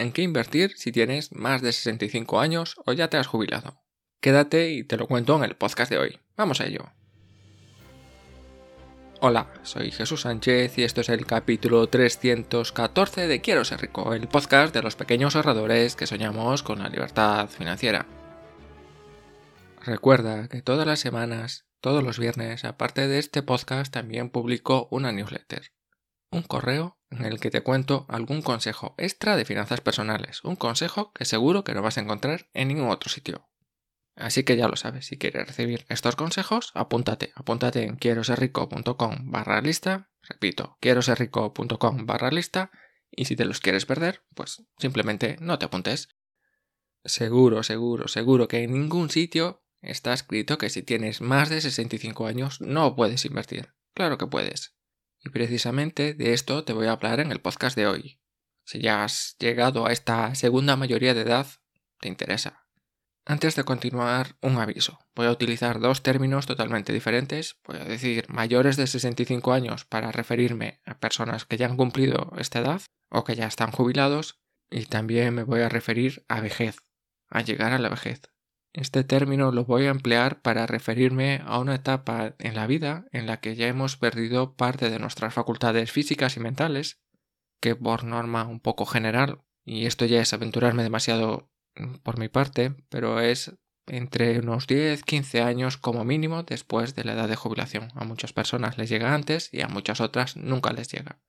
En qué invertir si tienes más de 65 años o ya te has jubilado. Quédate y te lo cuento en el podcast de hoy. Vamos a ello. Hola, soy Jesús Sánchez y esto es el capítulo 314 de Quiero ser rico, el podcast de los pequeños ahorradores que soñamos con la libertad financiera. Recuerda que todas las semanas, todos los viernes, aparte de este podcast, también publico una newsletter un correo en el que te cuento algún consejo extra de finanzas personales, un consejo que seguro que no vas a encontrar en ningún otro sitio. Así que ya lo sabes, si quieres recibir estos consejos, apúntate, apúntate en quiero barra lista, repito, quiero barra lista, y si te los quieres perder, pues simplemente no te apuntes. Seguro, seguro, seguro que en ningún sitio está escrito que si tienes más de 65 años no puedes invertir. Claro que puedes. Y precisamente de esto te voy a hablar en el podcast de hoy. Si ya has llegado a esta segunda mayoría de edad, te interesa. Antes de continuar, un aviso. Voy a utilizar dos términos totalmente diferentes. Voy a decir mayores de 65 años para referirme a personas que ya han cumplido esta edad o que ya están jubilados. Y también me voy a referir a vejez, a llegar a la vejez. Este término lo voy a emplear para referirme a una etapa en la vida en la que ya hemos perdido parte de nuestras facultades físicas y mentales, que por norma un poco general, y esto ya es aventurarme demasiado mm, por mi parte, pero es entre unos 10-15 años como mínimo después de la edad de jubilación. A muchas personas les llega antes y a muchas otras nunca les llega.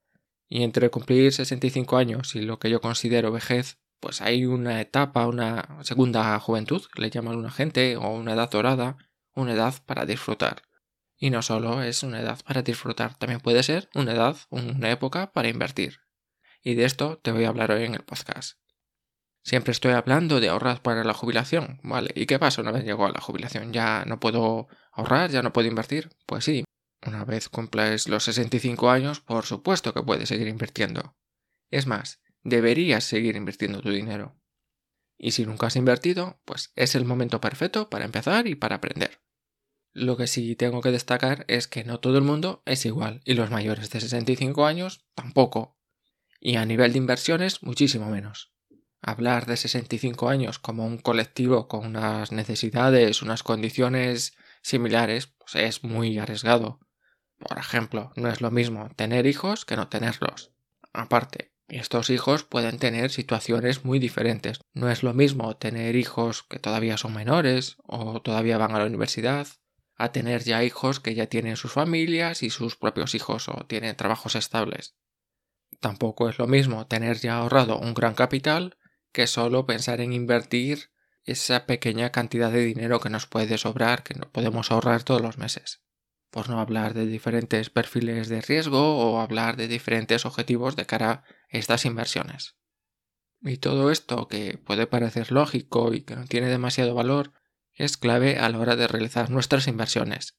Y entre cumplir 65 años y lo que yo considero vejez, pues hay una etapa, una segunda juventud, le llaman una gente, o una edad dorada, una edad para disfrutar. Y no solo es una edad para disfrutar, también puede ser una edad, una época para invertir. Y de esto te voy a hablar hoy en el podcast. Siempre estoy hablando de ahorrar para la jubilación, ¿vale? ¿Y qué pasa una vez llego a la jubilación? ¿Ya no puedo ahorrar? ¿Ya no puedo invertir? Pues sí, una vez cumples los 65 años, por supuesto que puedes seguir invirtiendo. Es más, deberías seguir invirtiendo tu dinero. Y si nunca has invertido, pues es el momento perfecto para empezar y para aprender. Lo que sí tengo que destacar es que no todo el mundo es igual y los mayores de 65 años tampoco. Y a nivel de inversiones muchísimo menos. Hablar de 65 años como un colectivo con unas necesidades, unas condiciones similares, pues es muy arriesgado. Por ejemplo, no es lo mismo tener hijos que no tenerlos. Aparte, estos hijos pueden tener situaciones muy diferentes. No es lo mismo tener hijos que todavía son menores o todavía van a la universidad, a tener ya hijos que ya tienen sus familias y sus propios hijos o tienen trabajos estables. Tampoco es lo mismo tener ya ahorrado un gran capital que solo pensar en invertir esa pequeña cantidad de dinero que nos puede sobrar, que no podemos ahorrar todos los meses por no hablar de diferentes perfiles de riesgo o hablar de diferentes objetivos de cara estas inversiones. Y todo esto, que puede parecer lógico y que no tiene demasiado valor, es clave a la hora de realizar nuestras inversiones.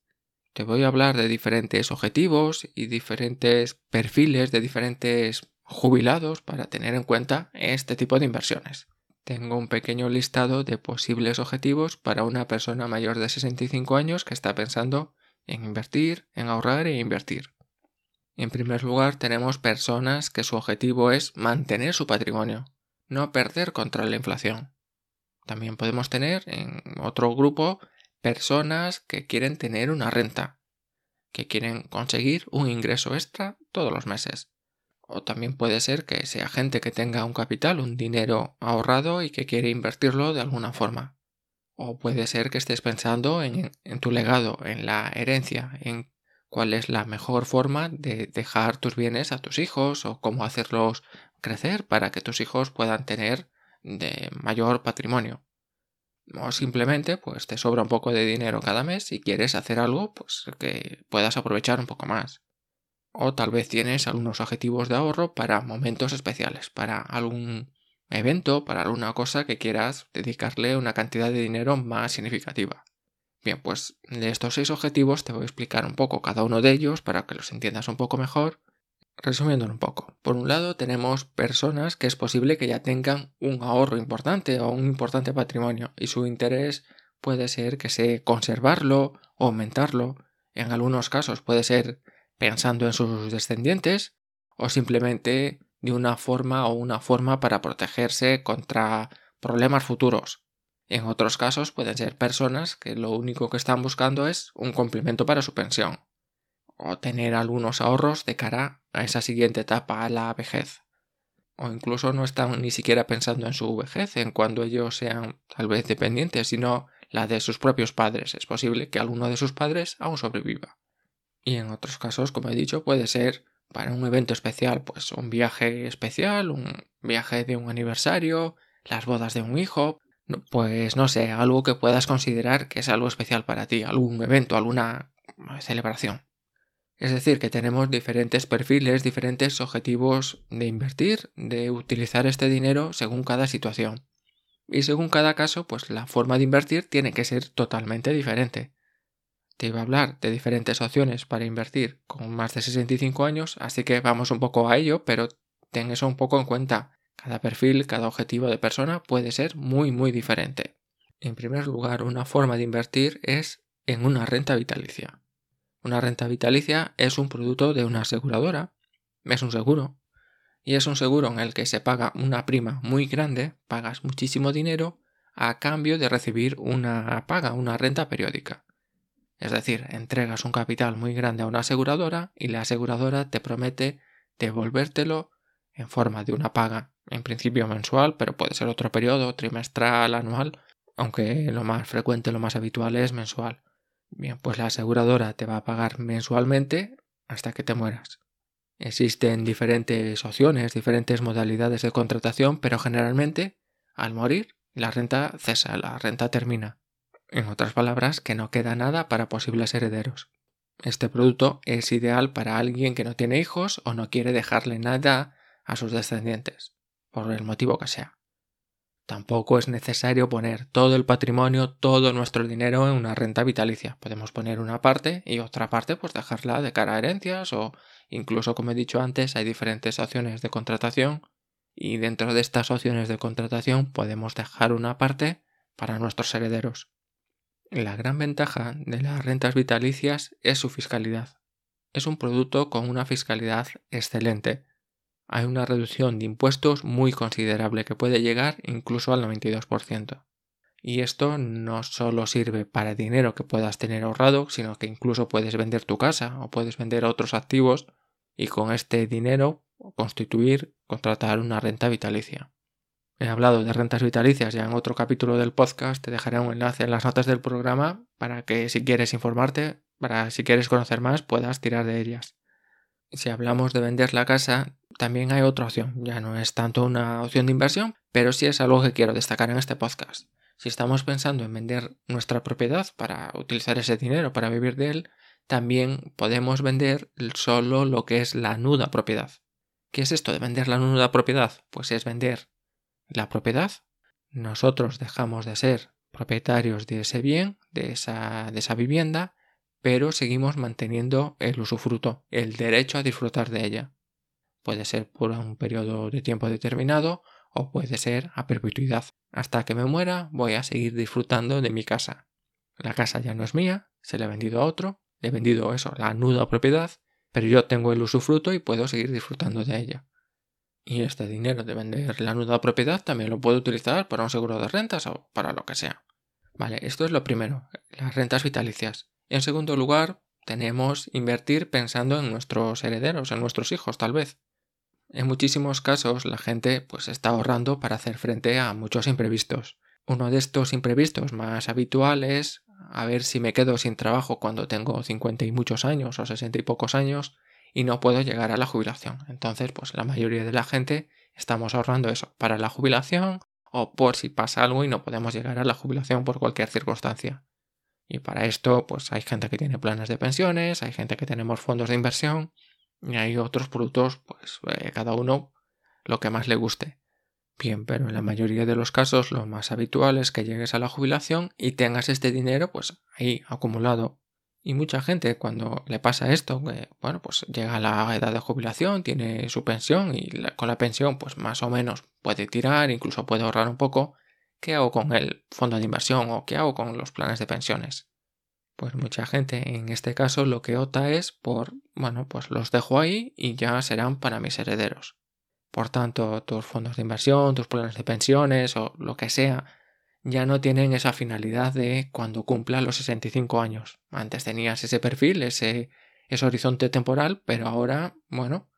Te voy a hablar de diferentes objetivos y diferentes perfiles de diferentes jubilados para tener en cuenta este tipo de inversiones. Tengo un pequeño listado de posibles objetivos para una persona mayor de 65 años que está pensando en invertir, en ahorrar e invertir. En primer lugar, tenemos personas que su objetivo es mantener su patrimonio, no perder contra la inflación. También podemos tener en otro grupo personas que quieren tener una renta, que quieren conseguir un ingreso extra todos los meses. O también puede ser que sea gente que tenga un capital, un dinero ahorrado y que quiere invertirlo de alguna forma. O puede ser que estés pensando en, tu legado, en la herencia, en cuál es la mejor forma de dejar tus bienes a tus hijos o cómo hacerlos crecer para que tus hijos puedan tener de mayor patrimonio. O simplemente pues te sobra un poco de dinero cada mes y quieres hacer algo pues que puedas aprovechar un poco más. O tal vez tienes algunos objetivos de ahorro para momentos especiales, para algún evento, para alguna cosa que quieras dedicarle una cantidad de dinero más significativa. Bien, pues de estos seis objetivos te voy a explicar un poco cada uno de ellos para que los entiendas un poco mejor Resumiendo un poco, por un lado tenemos personas que es posible que ya tengan un ahorro importante o un importante patrimonio y su interés puede ser que sea conservarlo o aumentarlo. En algunos casos puede ser pensando en sus descendientes o simplemente de una forma o una forma para protegerse contra problemas futuros. En otros casos pueden ser personas que lo único que están buscando es un complemento para su pensión o tener algunos ahorros de cara a esa siguiente etapa, a la vejez. O incluso no están ni siquiera pensando en su vejez, en cuando ellos sean tal vez dependientes, sino la de sus propios padres. Es posible que alguno de sus padres aún sobreviva. Y en otros casos, como he dicho, puede ser para un evento especial, pues un viaje especial, un viaje de un aniversario, las bodas de un hijo, pues no sé, algo que puedas considerar que es algo especial para ti, algún evento, alguna celebración. Es decir, que tenemos diferentes perfiles, diferentes objetivos de invertir, de utilizar este dinero según cada situación. Y según cada caso, pues la forma de invertir tiene que ser totalmente diferente. Te iba a hablar de diferentes opciones para invertir con más de 65 años, así que vamos un poco a ello, pero ten eso un poco en cuenta. Cada perfil, cada objetivo de persona puede ser muy muy diferente. En primer lugar, una forma de invertir es en una renta vitalicia. Una renta vitalicia es un producto de una aseguradora, es un seguro, y es un seguro en el que se paga una prima muy grande, pagas muchísimo dinero a cambio de recibir una paga, una renta periódica. Es decir, entregas un capital muy grande a una aseguradora y la aseguradora te promete devolvértelo en forma de una paga, en principio mensual, pero puede ser otro periodo, trimestral, anual, aunque lo más frecuente, lo más habitual es mensual. Bien, pues la aseguradora te va a pagar mensualmente hasta que te mueras. Existen diferentes opciones, diferentes modalidades de contratación, pero generalmente al morir la renta cesa, la renta termina. En otras palabras, que no queda nada para posibles herederos. Este producto es ideal para alguien que no tiene hijos o no quiere dejarle nada a sus descendientes, por el motivo que sea. Tampoco es necesario poner todo el patrimonio, todo nuestro dinero en una renta vitalicia. Podemos poner una parte y otra parte pues dejarla de cara a herencias o incluso como he dicho antes hay diferentes opciones de contratación y dentro de estas opciones de contratación podemos dejar una parte para nuestros herederos. La gran ventaja de las rentas vitalicias es su fiscalidad. Es un producto con una fiscalidad excelente hay una reducción de impuestos muy considerable que puede llegar incluso al 92%. Y esto no solo sirve para dinero que puedas tener ahorrado, sino que incluso puedes vender tu casa o puedes vender otros activos y con este dinero constituir, contratar una renta vitalicia. He hablado de rentas vitalicias ya en otro capítulo del podcast, te dejaré un enlace en las notas del programa para que si quieres informarte, para si quieres conocer más, puedas tirar de ellas. Si hablamos de vender la casa, también hay otra opción. Ya no es tanto una opción de inversión, pero sí es algo que quiero destacar en este podcast. Si estamos pensando en vender nuestra propiedad para utilizar ese dinero para vivir de él, también podemos vender solo lo que es la nuda propiedad. ¿Qué es esto de vender la nuda propiedad? Pues es vender la propiedad. Nosotros dejamos de ser propietarios de ese bien, de esa, de esa vivienda, pero seguimos manteniendo el usufruto, el derecho a disfrutar de ella. Puede ser por un periodo de tiempo determinado o puede ser a perpetuidad. Hasta que me muera voy a seguir disfrutando de mi casa. La casa ya no es mía, se la he vendido a otro, he vendido eso, la nuda propiedad, pero yo tengo el usufruto y puedo seguir disfrutando de ella. Y este dinero de vender la nuda propiedad también lo puedo utilizar para un seguro de rentas o para lo que sea. Vale, esto es lo primero, las rentas vitalicias. En segundo lugar, tenemos invertir pensando en nuestros herederos, en nuestros hijos, tal vez. En muchísimos casos la gente pues está ahorrando para hacer frente a muchos imprevistos. Uno de estos imprevistos más habituales, a ver si me quedo sin trabajo cuando tengo 50 y muchos años o 60 y pocos años y no puedo llegar a la jubilación. Entonces, pues la mayoría de la gente estamos ahorrando eso para la jubilación o por si pasa algo y no podemos llegar a la jubilación por cualquier circunstancia. Y para esto, pues hay gente que tiene planes de pensiones, hay gente que tenemos fondos de inversión y hay otros productos, pues eh, cada uno lo que más le guste. Bien, pero en la mayoría de los casos lo más habitual es que llegues a la jubilación y tengas este dinero pues ahí acumulado. Y mucha gente cuando le pasa esto, que, bueno, pues llega a la edad de jubilación, tiene su pensión y con la pensión pues más o menos puede tirar, incluso puede ahorrar un poco, ¿qué hago con el fondo de inversión o qué hago con los planes de pensiones? Pues mucha gente en este caso lo que opta es por, bueno, pues los dejo ahí y ya serán para mis herederos. Por tanto, tus fondos de inversión, tus planes de pensiones o lo que sea, ya no tienen esa finalidad de cuando cumpla los 65 años. Antes tenías ese perfil, ese, ese horizonte temporal, pero ahora, bueno,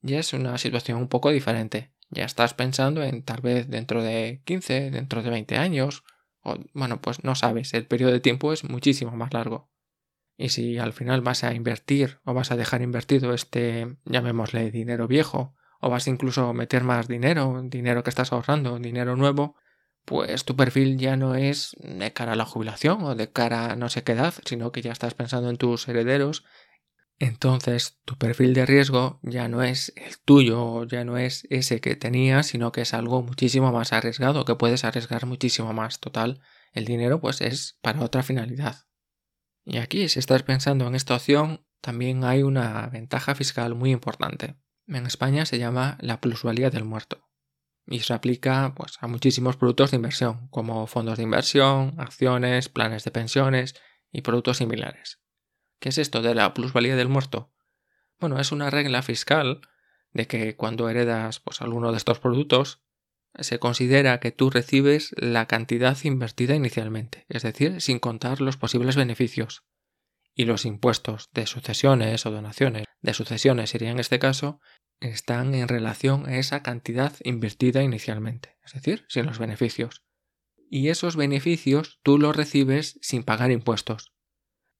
ya es una situación un poco diferente. Ya estás pensando en tal vez dentro de 15, dentro de 20 años, o bueno, pues no sabes, el periodo de tiempo es muchísimo más largo. Y si al final vas a invertir o vas a dejar invertido este, llamémosle dinero viejo, o vas incluso a meter más dinero, dinero que estás ahorrando, dinero nuevo, pues tu perfil ya no es de cara a la jubilación o de cara a no sé qué edad, sino que ya estás pensando en tus herederos. Entonces tu perfil de riesgo ya no es el tuyo, ya no es ese que tenías, sino que es algo muchísimo más arriesgado, que puedes arriesgar muchísimo más. Total, el dinero pues es para otra finalidad. Y aquí, si estás pensando en esta opción, también hay una ventaja fiscal muy importante en España se llama la plusvalía del muerto y se aplica pues, a muchísimos productos de inversión, como fondos de inversión, acciones, planes de pensiones y productos similares. ¿Qué es esto de la plusvalía del muerto? Bueno, es una regla fiscal de que cuando heredas pues, alguno de estos productos, se considera que tú recibes la cantidad invertida inicialmente, es decir, sin contar los posibles beneficios. Y los impuestos de sucesiones o donaciones de sucesiones sería en este caso, están en relación a esa cantidad invertida inicialmente, es decir, sin los beneficios. Y esos beneficios tú los recibes sin pagar impuestos.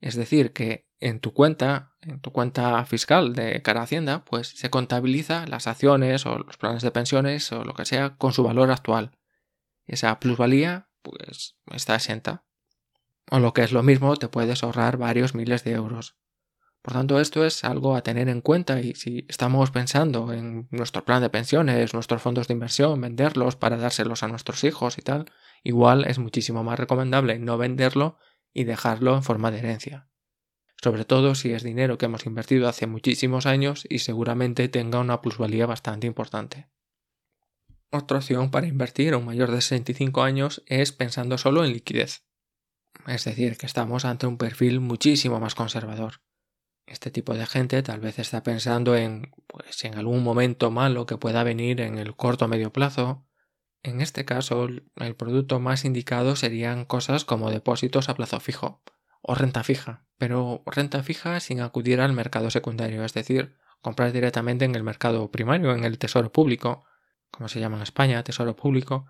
Es decir, que en tu cuenta, en tu cuenta fiscal de cara a Hacienda, pues se contabiliza las acciones o los planes de pensiones o lo que sea con su valor actual. Esa plusvalía, pues está exenta. O lo que es lo mismo, te puedes ahorrar varios miles de euros. Por tanto, esto es algo a tener en cuenta y si estamos pensando en nuestro plan de pensiones, nuestros fondos de inversión, venderlos para dárselos a nuestros hijos y tal, igual es muchísimo más recomendable no venderlo y dejarlo en forma de herencia. Sobre todo si es dinero que hemos invertido hace muchísimos años y seguramente tenga una plusvalía bastante importante. Otra opción para invertir a un mayor de 65 años es pensando solo en liquidez. Es decir, que estamos ante un perfil muchísimo más conservador. Este tipo de gente tal vez está pensando en, pues, en algún momento malo que pueda venir en el corto o medio plazo. En este caso, el producto más indicado serían cosas como depósitos a plazo fijo o renta fija, pero renta fija sin acudir al mercado secundario, es decir, comprar directamente en el mercado primario, en el tesoro público, como se llama en España, tesoro público,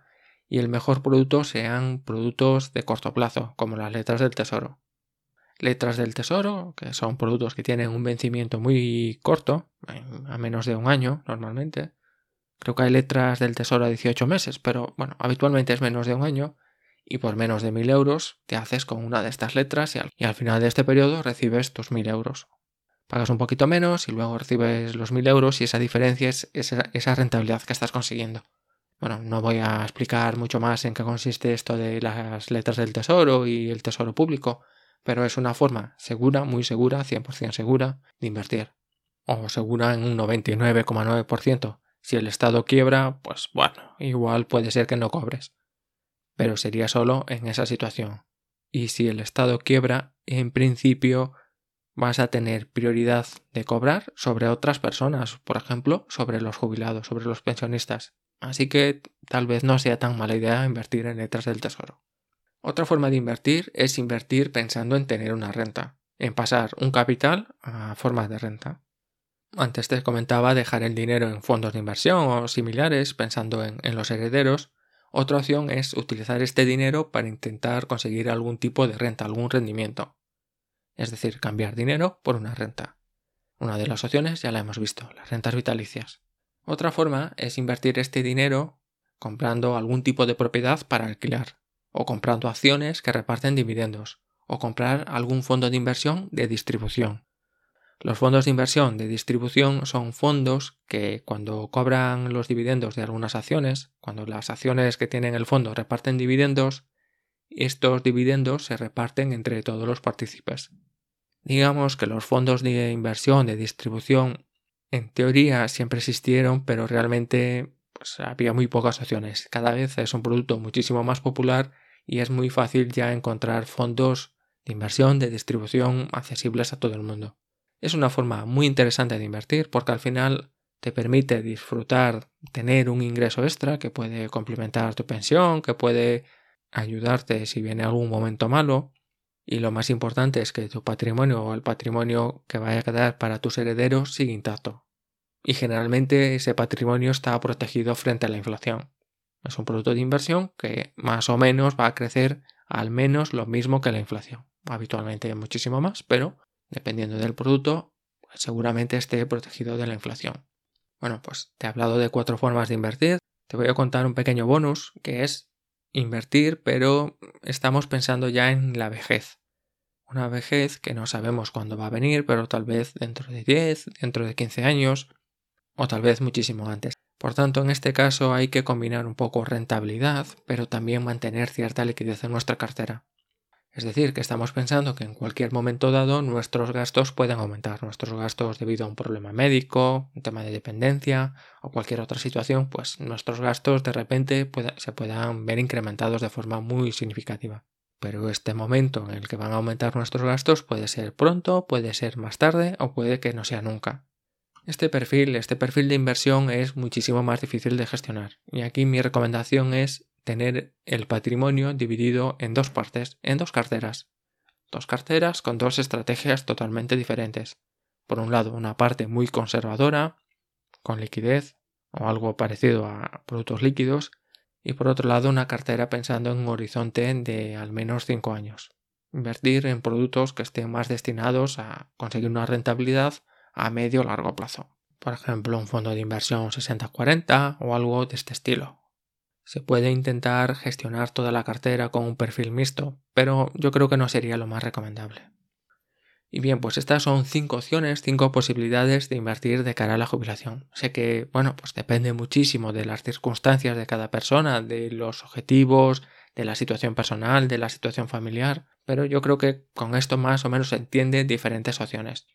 y el mejor producto sean productos de corto plazo, como las letras del tesoro letras del tesoro, que son productos que tienen un vencimiento muy corto, a menos de un año normalmente. Creo que hay letras del tesoro a 18 meses, pero bueno, habitualmente es menos de un año y por menos de 1000 euros te haces con una de estas letras y al, final de este periodo recibes tus 1000 euros. Pagas un poquito menos y luego recibes los 1000 euros y esa diferencia es esa rentabilidad que estás consiguiendo. Bueno, no voy a explicar mucho más en qué consiste esto de las letras del tesoro y el tesoro público, pero es una forma segura, muy segura, 100% segura de invertir. O segura en un 99,9%. Si el Estado quiebra, pues bueno, igual puede ser que no cobres. Pero sería solo en esa situación. Y si el Estado quiebra, en principio vas a tener prioridad de cobrar sobre otras personas, por ejemplo, sobre los jubilados, sobre los pensionistas. Así que tal vez no sea tan mala idea invertir en letras del tesoro. Otra forma de invertir es invertir pensando en tener una renta, en pasar un capital a forma de renta. Antes te comentaba dejar el dinero en fondos de inversión o similares pensando en, en los herederos. Otra opción es utilizar este dinero para intentar conseguir algún tipo de renta, algún rendimiento. Es decir, cambiar dinero por una renta. Una de las opciones ya la hemos visto, las rentas vitalicias. Otra forma es invertir este dinero comprando algún tipo de propiedad para alquilar, o comprando acciones que reparten dividendos, o comprar algún fondo de inversión de distribución. Los fondos de inversión de distribución son fondos que cuando cobran los dividendos de algunas acciones, cuando las acciones que tienen el fondo reparten dividendos, estos dividendos se reparten entre todos los partícipes. Digamos que los fondos de inversión de distribución en teoría siempre existieron, pero realmente pues, había muy pocas opciones. Cada vez es un producto muchísimo más popular y es muy fácil ya encontrar fondos de inversión de distribución accesibles a todo el mundo. Es una forma muy interesante de invertir porque al final te permite disfrutar, tener un ingreso extra que puede complementar tu pensión, que puede ayudarte si viene algún momento malo y lo más importante es que tu patrimonio o el patrimonio que vaya a quedar para tus herederos sigue intacto. Y generalmente ese patrimonio está protegido frente a la inflación. Es un producto de inversión que más o menos va a crecer al menos lo mismo que la inflación. Habitualmente muchísimo más, pero dependiendo del producto, seguramente esté protegido de la inflación. Bueno, pues te he hablado de cuatro formas de invertir. Te voy a contar un pequeño bonus que es invertir, pero estamos pensando ya en la vejez. Una vejez que no sabemos cuándo va a venir, pero tal vez dentro de 10, dentro de 15 años, o tal vez muchísimo antes. Por tanto, en este caso hay que combinar un poco rentabilidad, pero también mantener cierta liquidez en nuestra cartera. Es decir, que estamos pensando que en cualquier momento dado nuestros gastos pueden aumentar. Nuestros gastos debido a un problema médico, un tema de dependencia o cualquier otra situación, pues nuestros gastos de repente se puedan ver incrementados de forma muy significativa. Pero este momento en el que van a aumentar nuestros gastos puede ser pronto, puede ser más tarde o puede que no sea nunca. Este perfil, este perfil de inversión es muchísimo más difícil de gestionar. Y aquí mi recomendación es tener el patrimonio dividido en dos partes, en dos carteras. Dos carteras con dos estrategias totalmente diferentes. Por un lado, una parte muy conservadora, con liquidez o algo parecido a productos líquidos, y por otro lado, una cartera pensando en un horizonte de al menos 5 años. Invertir en productos que estén más destinados a conseguir una rentabilidad a medio o largo plazo. Por ejemplo, un fondo de inversión 60-40 o algo de este estilo. Se puede intentar gestionar toda la cartera con un perfil mixto, pero yo creo que no sería lo más recomendable. Y bien, pues estas son cinco opciones, cinco posibilidades de invertir de cara a la jubilación. Sé que, bueno, pues depende muchísimo de las circunstancias de cada persona, de los objetivos, de la situación personal, de la situación familiar, pero yo creo que con esto más o menos se entienden diferentes opciones.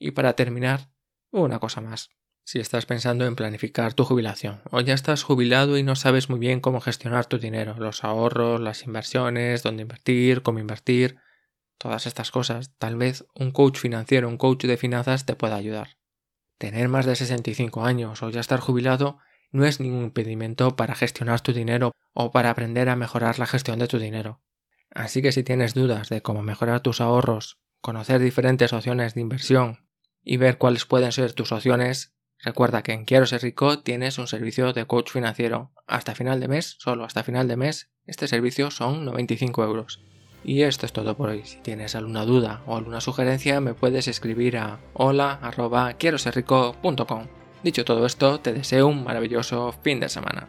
Y para terminar, una cosa más si estás pensando en planificar tu jubilación o ya estás jubilado y no sabes muy bien cómo gestionar tu dinero, los ahorros, las inversiones, dónde invertir, cómo invertir, todas estas cosas, tal vez un coach financiero, un coach de finanzas te pueda ayudar. Tener más de 65 años o ya estar jubilado no es ningún impedimento para gestionar tu dinero o para aprender a mejorar la gestión de tu dinero. Así que si tienes dudas de cómo mejorar tus ahorros, conocer diferentes opciones de inversión y ver cuáles pueden ser tus opciones, Recuerda que en Quiero ser rico tienes un servicio de coach financiero. Hasta final de mes, solo hasta final de mes, este servicio son 95 euros. Y esto es todo por hoy. Si tienes alguna duda o alguna sugerencia, me puedes escribir a hola Dicho todo esto, te deseo un maravilloso fin de semana.